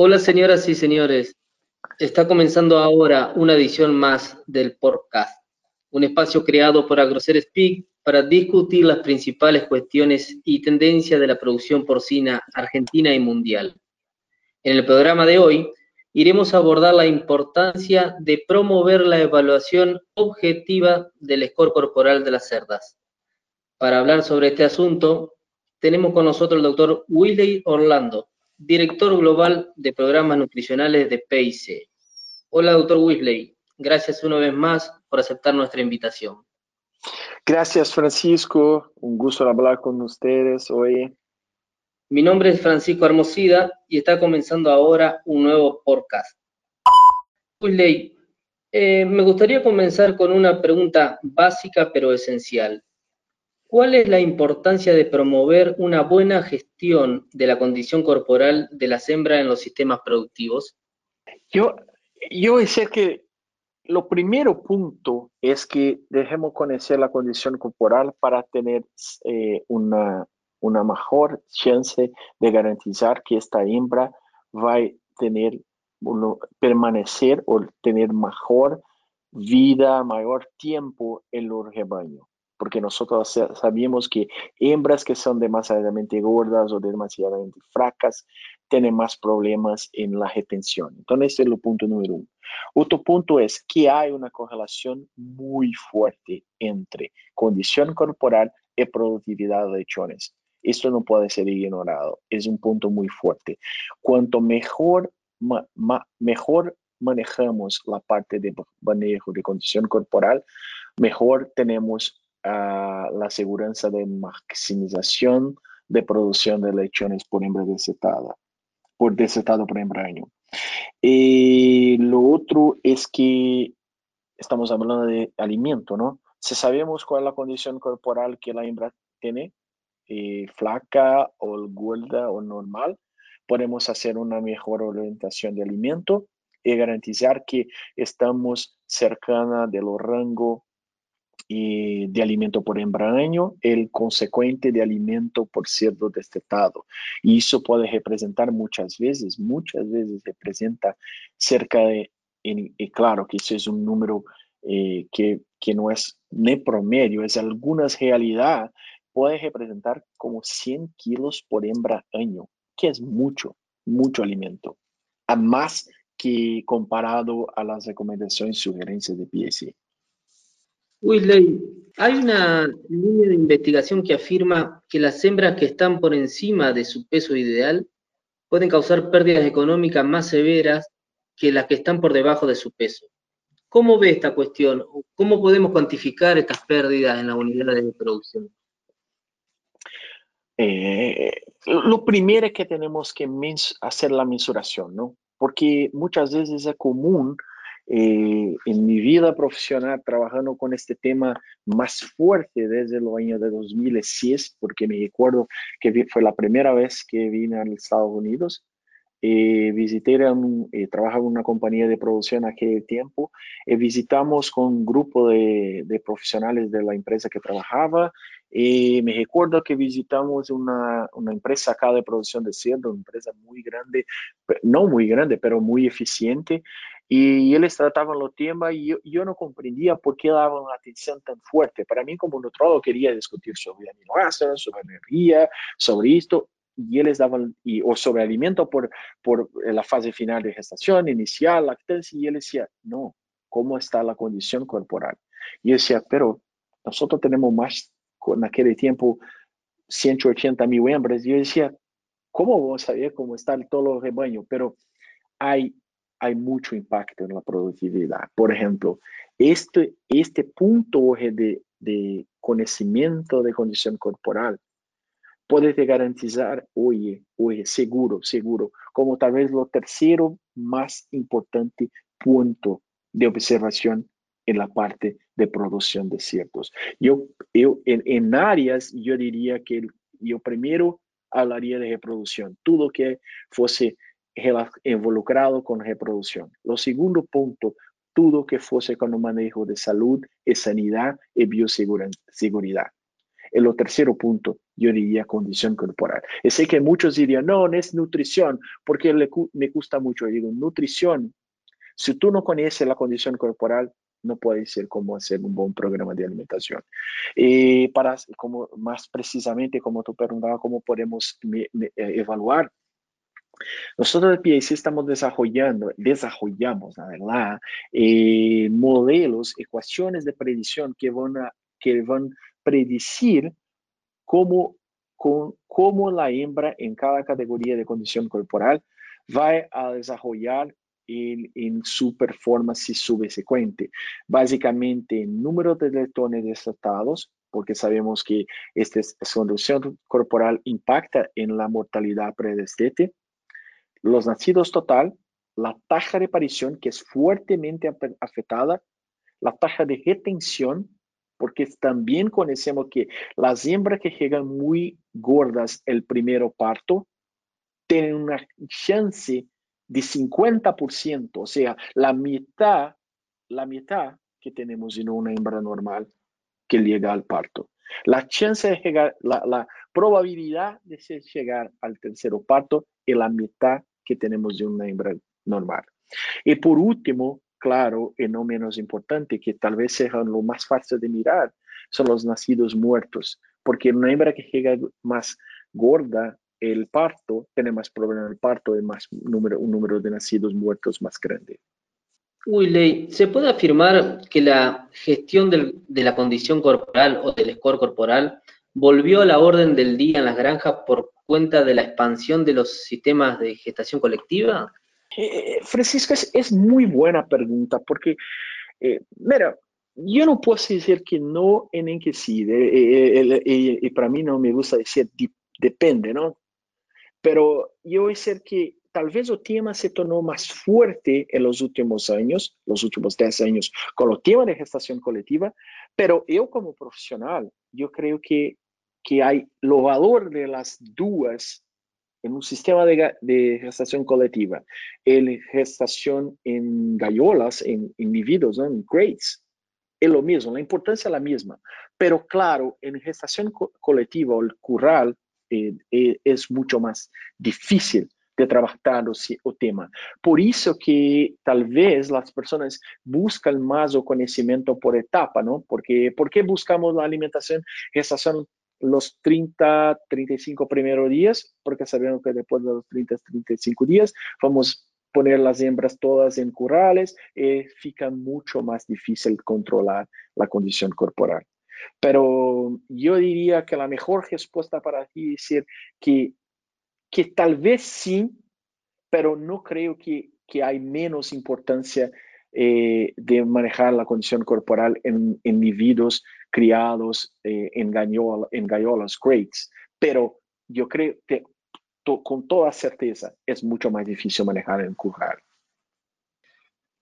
Hola señoras y señores, está comenzando ahora una edición más del podcast, un espacio creado por Agrocer Speak para discutir las principales cuestiones y tendencias de la producción porcina argentina y mundial. En el programa de hoy iremos a abordar la importancia de promover la evaluación objetiva del score corporal de las cerdas. Para hablar sobre este asunto, tenemos con nosotros el doctor Willy Orlando, director global de programas nutricionales de PIC. Hola, doctor Weasley. Gracias una vez más por aceptar nuestra invitación. Gracias, Francisco. Un gusto hablar con ustedes hoy. Mi nombre es Francisco Hermosida y está comenzando ahora un nuevo podcast. Weasley, eh, me gustaría comenzar con una pregunta básica pero esencial. ¿Cuál es la importancia de promover una buena gestión de la condición corporal de la hembras en los sistemas productivos? Yo, yo decía que lo primero punto es que dejemos conocer la condición corporal para tener eh, una, una mejor chance de garantizar que esta hembra va a tener, permanecer o tener mejor vida, mayor tiempo en los rebaños porque nosotros sabemos que hembras que son demasiadamente gordas o demasiadamente fracas tienen más problemas en la retención. Entonces, ese es el punto número uno. Otro punto es que hay una correlación muy fuerte entre condición corporal y productividad de lechones. Esto no puede ser ignorado. Es un punto muy fuerte. Cuanto mejor, mejor manejamos la parte de manejo de condición corporal, mejor tenemos la seguridad de maximización de producción de lechones por hembra desetada, por desetado por hembra año. Y lo otro es que estamos hablando de alimento, ¿no? Si sabemos cuál es la condición corporal que la hembra tiene, eh, flaca o gorda o normal, podemos hacer una mejor orientación de alimento y garantizar que estamos cercana de los rangos de alimento por año, el consecuente de alimento por cerdo destetado. Y eso puede representar muchas veces, muchas veces representa cerca de, y claro que eso es un número eh, que, que, no es ni promedio, es algunas realidad, puede representar como 100 kilos por hembra año, que es mucho, mucho alimento. A más que comparado a las recomendaciones y sugerencias de PSI. Weasley, hay una línea de investigación que afirma que las hembras que están por encima de su peso ideal pueden causar pérdidas económicas más severas que las que están por debajo de su peso. ¿Cómo ve esta cuestión? ¿Cómo podemos cuantificar estas pérdidas en la unidad de producción? Eh, lo primero es que tenemos que hacer la mensuración, ¿no? Porque muchas veces es común eh, en mi vida profesional trabajando con este tema más fuerte desde los años de 2006, porque me recuerdo que fue la primera vez que vine a los Estados Unidos. Eh, visité, eh, trabajaba en una compañía de producción aquel tiempo, y visitamos con un grupo de, de, profesionales de la empresa que trabajaba, y me recuerdo que visitamos una, una empresa acá de producción de cerdo, una empresa muy grande, no muy grande, pero muy eficiente, y ellos trataban los temas y yo, no comprendía por qué daban atención tan fuerte. Para mí, como nutrólogo, quería discutir sobre aminoácidos, sobre energía, sobre esto, y ellos daban, y, o sobre alimento por, por la fase final de gestación, inicial, lactancia, y él decía, no, ¿cómo está la condición corporal? Y yo decía, pero nosotros tenemos más, con aquel tiempo, 180 mil hembras, y yo decía, ¿cómo vamos a saber cómo está todo el rebaño? Pero hay hay mucho impacto en la productividad. Por ejemplo, este, este punto de, de conocimiento de condición corporal puede garantizar, oye, oye, seguro, seguro, como tal vez lo tercero más importante punto de observación en la parte de producción de ciertos. Yo, yo en, en áreas, yo diría que yo primero hablaría de reproducción, todo que fuese involucrado con reproducción. Lo segundo punto, todo que fuese con el manejo de salud y sanidad y bioseguridad. Y lo tercero punto, yo diría condición corporal. Y sé que muchos dirían, no, no es nutrición, porque me gusta mucho. Yo digo, nutrición, si tú no conoces la condición corporal, no puede ser cómo hacer un buen programa de alimentación. Y para, como precisamente, como tú preguntabas, cómo podemos eh, evaluar nosotros de PIC estamos desarrollando, desarrollamos, la verdad, eh, modelos, ecuaciones de predicción que van a que van predecir cómo, cómo la hembra en cada categoría de condición corporal va a desarrollar en, en, su performance subsecuente. Básicamente, número de letones desatados, porque sabemos que esta condición corporal impacta en la mortalidad predestete, los nacidos total, la tasa de aparición, que es fuertemente afectada, la tasa de retención, porque también conocemos que las hembras que llegan muy gordas el primero parto tienen una chance de 50%, o sea, la mitad, la mitad que tenemos en una hembra normal que llega al parto. La chance de llegar, la, probabilidad de llegar al tercero parto es la mitad que tenemos de una hembra normal. Y por último, claro, y no menos importante, que tal vez sea lo más fácil de mirar, son los nacidos muertos, porque una hembra que llega más gorda, el parto, tiene más problemas el parto y más un número de nacidos muertos más grande. Ley, ¿se puede afirmar que la gestión de la condición corporal o del score corporal volvió a la orden del día en las granjas por cuenta de la expansión de los sistemas de gestación colectiva? Eh, Francisco, es, muy buena pregunta porque, eh, mira, yo no puedo decir que no en que sí, eh, y para mí no me gusta decir depende, ¿no? Pero yo voy a decir que tal vez el tema se tornó más fuerte en los últimos años, los últimos 10 años, con el tema de gestación colectiva, pero yo como profesional, yo creo que, que hay lo valor de las dudas en un sistema de, gestación colectiva, en gestación en gallolas, en individuos, en crates, es lo mismo, la importancia es la misma. Pero claro, en gestación colectiva o el curral eh, eh, es mucho más difícil de trabajar o, tema. Por eso que tal vez las personas buscan más o conocimiento por etapa, ¿no? Porque, ¿por qué buscamos la alimentación, gestación los 30, 35 primeros días, porque sabemos que después de los 30, 35 días vamos a poner las hembras todas en currales y eh, fica mucho más difícil controlar la condición corporal. Pero yo diría que la mejor respuesta para ti es decir que, que tal vez sí, pero no creo que, que hay menos importancia eh, de manejar la condición corporal en individuos criados eh, en, en gallolas, crates. Pero yo creo que con toda certeza es mucho más difícil manejar en curral.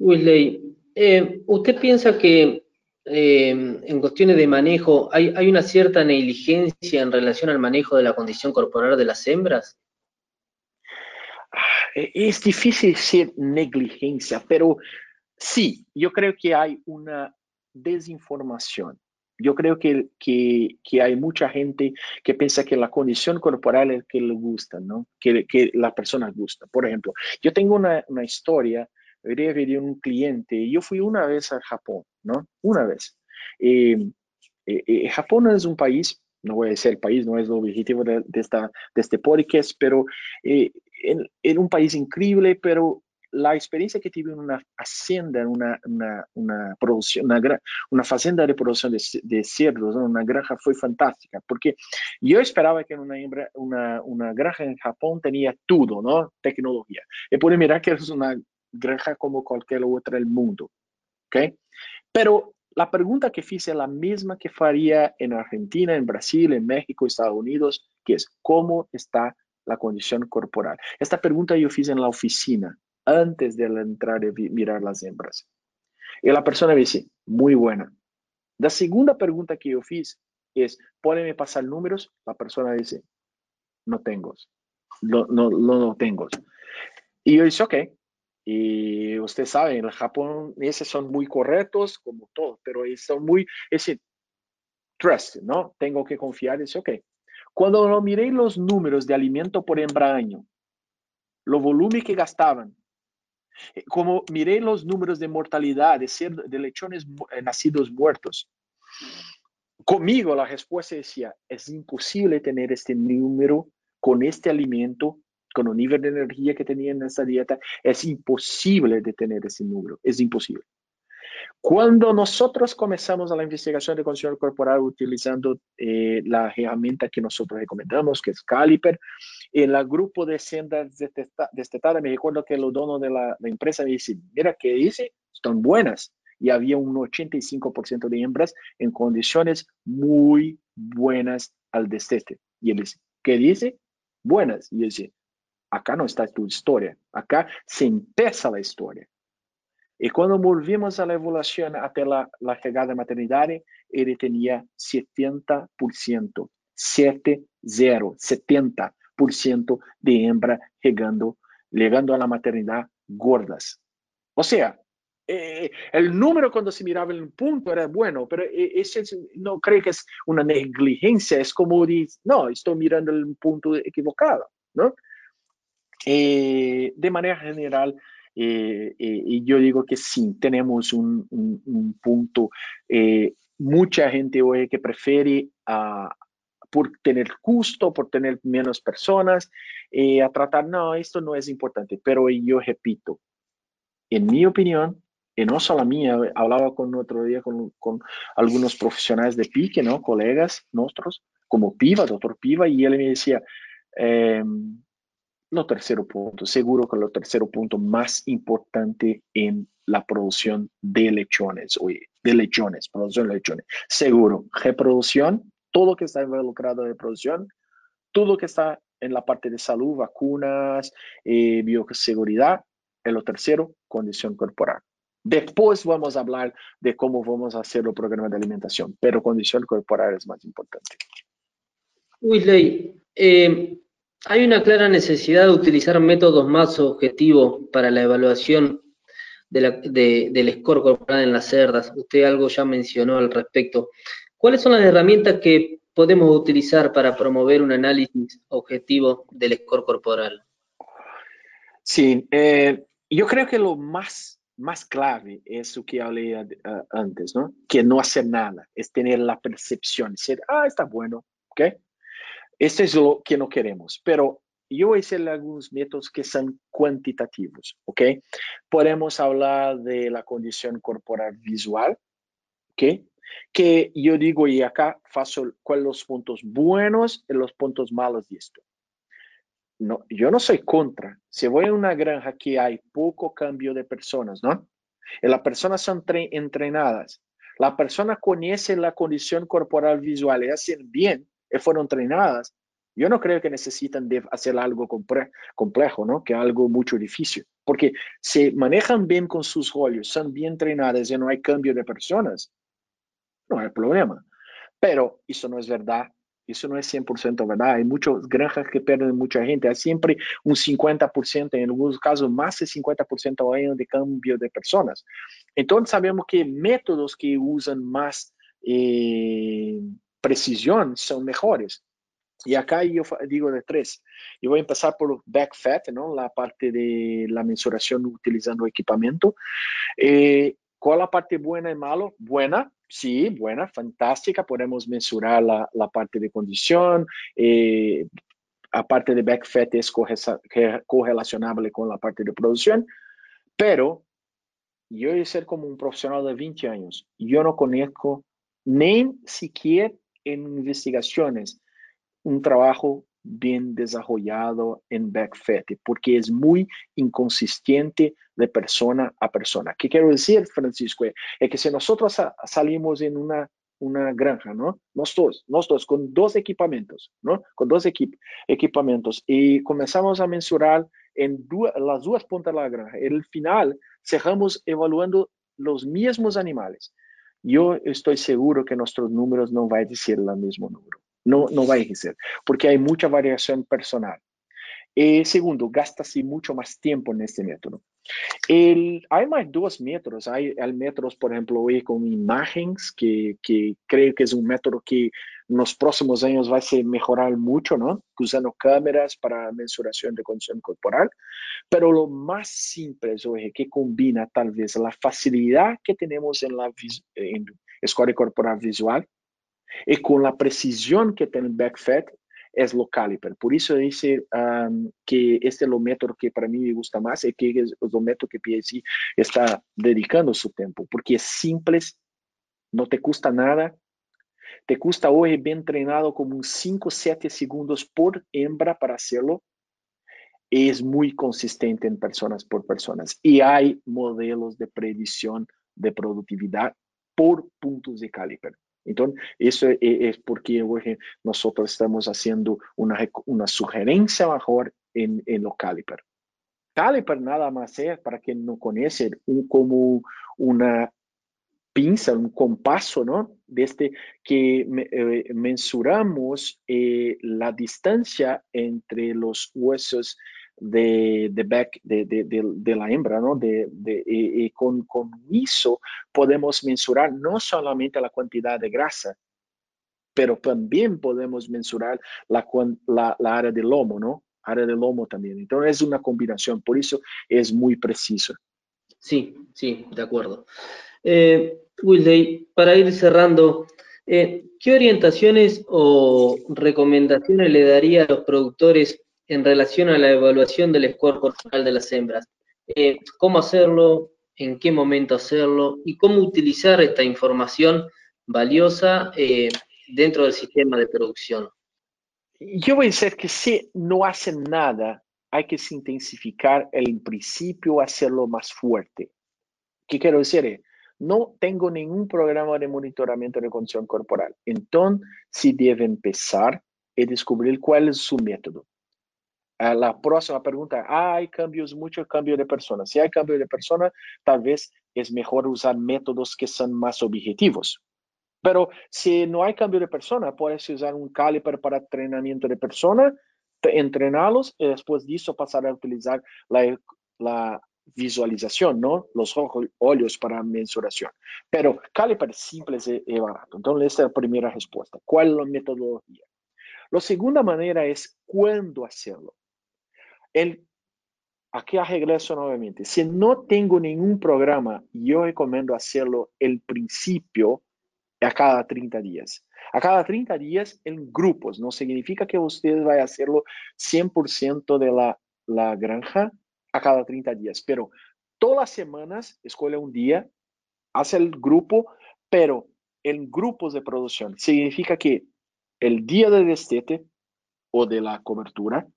Wesley, eh, ¿usted piensa que en cuestiones de manejo hay, hay una cierta negligencia en relación al manejo de la condición corporal de las hembras? Ah, es difícil decir negligencia, pero Sí, yo creo que hay una desinformación. Yo creo que, que, que, hay mucha gente que piensa que la condición corporal es que le gusta, ¿no? Que, que la persona gusta. Por ejemplo, yo tengo una, una historia de un cliente. Yo fui una vez a Japón, ¿no? Una vez. Eh, eh, eh, Japón es un país, no voy a decir el país, no es el objetivo de, de esta, de este podcast, pero eh, en, en, un país increíble, pero la experiencia que tuve en una hacienda, en una, una, una producción, una, una fazenda de producción de, cerdos, una granja fue fantástica, porque yo esperaba que una, una, una granja en Japón tenía todo, ¿no? Tecnología. Y pude mirar que es una granja como cualquier otra del mundo, ¿ok? Pero la pregunta que hice es la misma que faría en Argentina, en Brasil, en México, Estados Unidos, que es ¿cómo está la condición corporal? Esta pregunta yo hice en la oficina antes de entrar y mirar las hembras. Y la persona me dice, muy buena. La segunda pregunta que yo hice es, ¿pueden pasar números? La persona dice, no tengo. No, no, no, tengo. Y yo dice, ok. Y usted sabe, en Japón esos son muy correctos, como todo, pero son muy, ese trust, ¿no? Tengo que confiar, dice, ok. Cuando lo miré los números de alimento por hembra año, lo volumen que gastaban, como miré los números de mortalidad de, de lechones eh, nacidos muertos, conmigo la respuesta decía, es imposible tener este número con este alimento, con el nivel de energía que tenía en esa dieta, es imposible de tener ese número, es imposible. Cuando nosotros comenzamos la investigación de condición corporal utilizando eh, la herramienta que nosotros recomendamos, que es Caliper, en el grupo de sendas destetadas, me recuerdo que el dono de la, empresa me dice, mira, ¿qué dice? Están buenas. Y había un 85% de hembras en condiciones muy buenas al destete. Y él dice, ¿qué dice? Buenas. Y él dice, acá no está tu historia, acá se empieza la historia. Y cuando volvimos a la evaluación hasta la, la de maternidad, él tenía 70%, 70, 70% de hembra llegando, llegando a la maternidad gordas. O sea, eh, el número cuando se miraba en un punto era bueno, pero eh, ese no creo que es una negligencia, es como decir, no, estoy mirando el punto equivocado, ¿no? Eh, de manera general, eh, eh, y yo digo que sí, tenemos un, punto. Eh, mucha gente hoy que prefiere ah, por tener gusto, por tener menos personas, a tratar, no, esto no es importante. Pero yo repito, en mi opinión, y no solo mía, hablaba con otro día con, con, algunos profesionales de pique, ¿no? Colegas nuestros, como Piva, doctor Piva, y él me decía, eh, lo tercer punto, seguro que lo tercer punto más importante en la producción de lechones, oye, de lechones, producción de lechones. Seguro, reproducción, todo lo que está involucrado en producción, todo lo que está en la parte de salud, vacunas, eh, bioseguridad. En lo tercero, condición corporal. Después vamos a hablar de cómo vamos a hacer el programa de alimentación, pero condición corporal es más importante. Ley, eh, hay una clara necesidad de utilizar métodos más objetivos para la evaluación del score corporal en las cerdas. Usted algo ya mencionó al respecto. ¿Cuáles son las herramientas que podemos utilizar para promover un análisis objetivo del score corporal? Sí, eh, yo creo que lo más, más clave es lo que hablé antes, ¿no? Que no hacer nada, es tener la percepción, decir, ah, está bueno, ¿ok? Este es lo que no queremos, pero yo hacer algunos métodos que son cuantitativos, ¿ok? Podemos hablar de la condición corporal visual, ¿ok? Que yo digo, y acá faço cuáles los puntos buenos y los puntos malos de esto. No, yo no soy contra. Si voy a una granja que hay poco cambio de personas, ¿no? Y las personas son entrenadas. La persona conoce la condición corporal visual y hacen bien fueron entrenadas, yo no creo que necesitan de hacer algo complejo, ¿no? Que algo mucho difícil. Porque si manejan bien con sus rollos, son bien entrenadas y no hay cambio de personas, no hay problema. Pero eso no es verdad. Eso no es 100% verdad. Hay muchas granjas que pierden mucha gente. Hay siempre un 50%, en algunos casos más de 50% año de cambio de personas. Entonces sabemos que métodos que usan más eh, precisión son mejores. Y acá yo digo de tres. Yo voy a empezar por back fat, ¿no? la parte de la mensuración utilizando equipamiento. Eh, ¿Cuál la parte buena y malo? Buena, sí, buena, fantástica. Podemos mensurar la, la parte de condición. Eh, aparte de back fat es correlacionable con la parte de producción. Pero yo a ser como un profesional de 20 años. Yo no conozco ni siquiera en investigaciones un trabajo bien desarrollado en backfet, porque es muy inconsistente de persona a persona. ¿Qué quiero decir, Francisco? Es que si nosotros salimos en una, una granja, ¿no? Nosotros, nosotros con dos equipamientos, ¿no? Con dos equipamientos y comenzamos a mensurar en las dos puntas de la granja. En el final, cerramos evaluando los mismos animales yo estoy seguro que nuestros números no van a decir el mismo número. No, no va a ser, porque hay mucha variación personal. Eh, segundo, gasta mucho más tiempo en este método. El, hay más dos métodos. Hay, el métodos, por ejemplo, hoy con imágenes, que, que creo que es un método que en los próximos años va a mejorar mucho, ¿no? Usando cámaras para mensuración de condición corporal. Pero lo más simple es que combina tal vez la facilidad que tenemos en la en escuela corporal visual y con la precisión que tiene el backfed es lo caliper. Por eso dice um, que este es el método que para mí me gusta más y que es el método que PSI está dedicando su tiempo, porque es simple, no te cuesta nada, te custa hoy bien entrenado como 5 7 segundos por hembra para hacerlo. Es muy consistente en personas por personas. Y hay modelos de predicción de productividad por puntos de caliper. Entonces, eso es, porque hoy nosotros estamos haciendo una, una sugerencia mejor en, en los caliper. Caliper nada más es, para quien no conoce, un, como una pinza, un compaso, ¿no? Desde que eh, mensuramos eh, la distancia entre los huesos de, de back de, de, de, la hembra, ¿no? De, y, con, con, eso podemos mensurar no solamente la cantidad de grasa, pero también podemos mensurar la, la, la área del lomo, ¿no? Área del lomo también. Entonces es una combinación, por eso es muy preciso. Sí, sí, de acuerdo. Eh, Wilday, para ir cerrando, eh, ¿qué orientaciones o recomendaciones le daría a los productores en relación a la evaluación del score corporal de las hembras. Eh, ¿Cómo hacerlo? ¿En qué momento hacerlo? ¿Y cómo utilizar esta información valiosa eh, dentro del sistema de producción? Yo voy a decir que si no hacen nada, hay que intensificar el principio, hacerlo más fuerte. ¿Qué quiero decir? No tengo ningún programa de monitoramiento de condición corporal. Entonces, si debe empezar y descubrir cuál es su método la próxima pregunta, ¿hay cambios, mucho cambio de persona? Si hay cambio de persona, tal vez es mejor usar métodos que son más objetivos. Pero si no hay cambio de persona, puedes usar un caliper para entrenamiento de persona, entrenarlos y después de eso pasar a utilizar la, la visualización, ¿no? Los ojos, ojos para mensuración. Pero caliper simple y barato. Entonces, esta es la primera respuesta. ¿Cuál es la metodología? La segunda manera es cuándo hacerlo. El, aquí regreso nuevamente. Si no tengo ningún programa, yo recomiendo hacerlo el principio a cada 30 días. A cada 30 días en grupos. No significa que usted vaya a hacerlo 100% de la, la granja cada 30 días, pero todas las semanas escoge un día, hace el grupo, pero en grupos de producción. Significa que el día del destete o de la cobertura,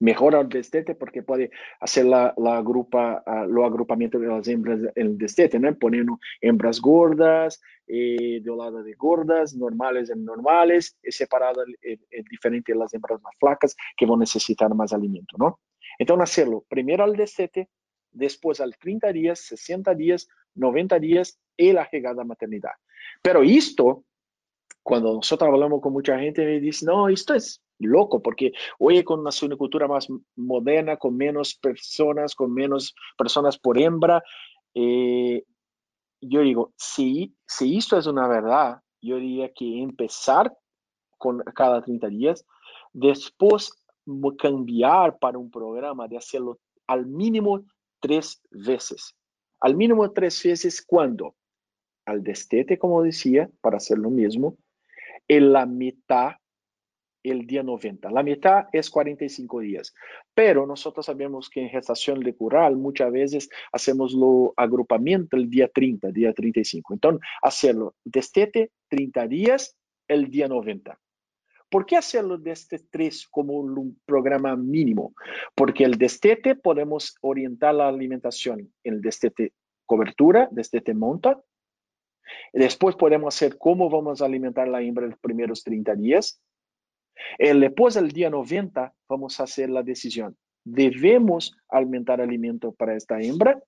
mejora el destete porque puede hacer la, la agrupa, uh, lo agrupamiento de las hembras en el destete, ¿no? Poniendo hembras gordas, eh, de lado de gordas, normales en normales, separado el, el, diferente de las hembras más flacas que van a necesitar más alimento, ¿no? Entonces, hacerlo primero al destete, después al 30 días, 60 días, 90 días y la llegada a maternidad. Pero esto, cuando nosotros hablamos con mucha gente, me dice, no, esto es loco, porque hoy con una suinicultura más moderna, con menos personas, con menos personas por hembra, eh, yo digo, si, si esto es una verdad, yo diría que empezar con cada 30 días, después cambiar para un programa de hacerlo al mínimo tres veces. Al mínimo tres veces, ¿cuándo? Al destete, como decía, para hacer lo mismo, en la mitad el día 90. La mitad es 45 días. Pero nosotros sabemos que en gestación lecural muchas veces hacemos lo agrupamiento el día 30, día 35. Entonces, hacerlo destete 30 días, el día 90. ¿Por qué hacerlo desde 3 como un programa mínimo? Porque el destete podemos orientar la alimentación en el destete cobertura, destete monta. Después podemos hacer cómo vamos a alimentar la hembra los primeros 30 días el, después del día 90 vamos a hacer la decisión. ¿Debemos alimentar alimento para esta hembra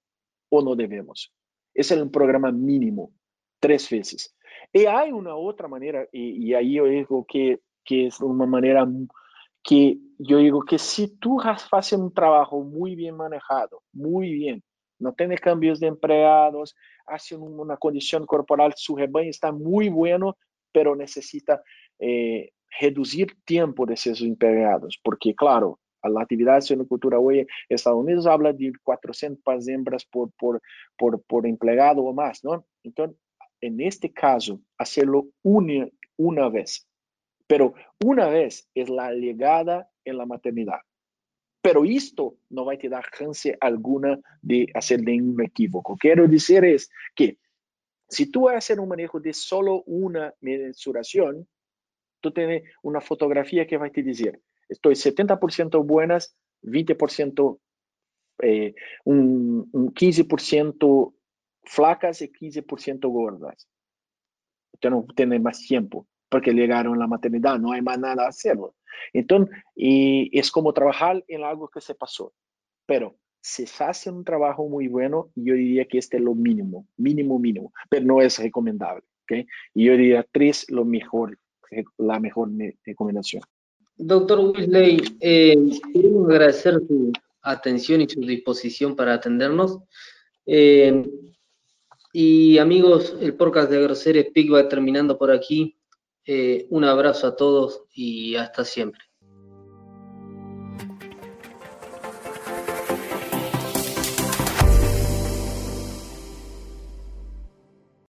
o no debemos? Es el programa mínimo, tres veces. Y hay una otra manera, y, ahí yo digo que, que es una manera que yo digo que si tú haces un trabajo muy bien manejado, muy bien, no tiene cambios de empleados, hace una condición corporal, su rebaño está muy bueno, pero necesita eh, reducir tiempo de esos empleados, porque claro, la actividad de cultura hoy Estados Unidos habla de 400 hembras por, por, por, por empleado o más, ¿no? Entonces, en este caso, hacerlo una, una vez, pero una vez es la llegada en la maternidad. Pero esto no va a te dar chance alguna de hacer ningún equívoco. Quiero decir es que si tú vas a hacer un manejo de solo una mensuración, tú tienes una fotografía que va a te decir, estoy 70% buenas, 20%, eh, un, un 15% flacas y 15% gordas. Usted no tiene más tiempo porque llegaron a la maternidad, no hay más nada a hacerlo. Entonces, y es como trabajar en algo que se pasó. Pero si se hace un trabajo muy bueno, yo diría que este es lo mínimo, mínimo, mínimo, pero no es recomendable. ¿okay? Y yo diría tres, lo mejor, la mejor recomendación. Doctor Weasley, eh, queremos agradecer su atención y su disposición para atendernos. Eh, y amigos, el podcast de Groseres Speak va terminando por aquí. Eh, un abrazo a todos y hasta siempre.